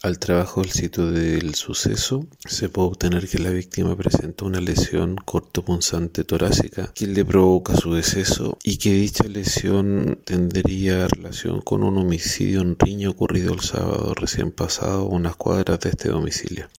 Al trabajo del sitio del suceso se puede obtener que la víctima presenta una lesión cortopunzante torácica que le provoca su deceso y que dicha lesión tendría relación con un homicidio en riño ocurrido el sábado recién pasado a unas cuadras de este domicilio.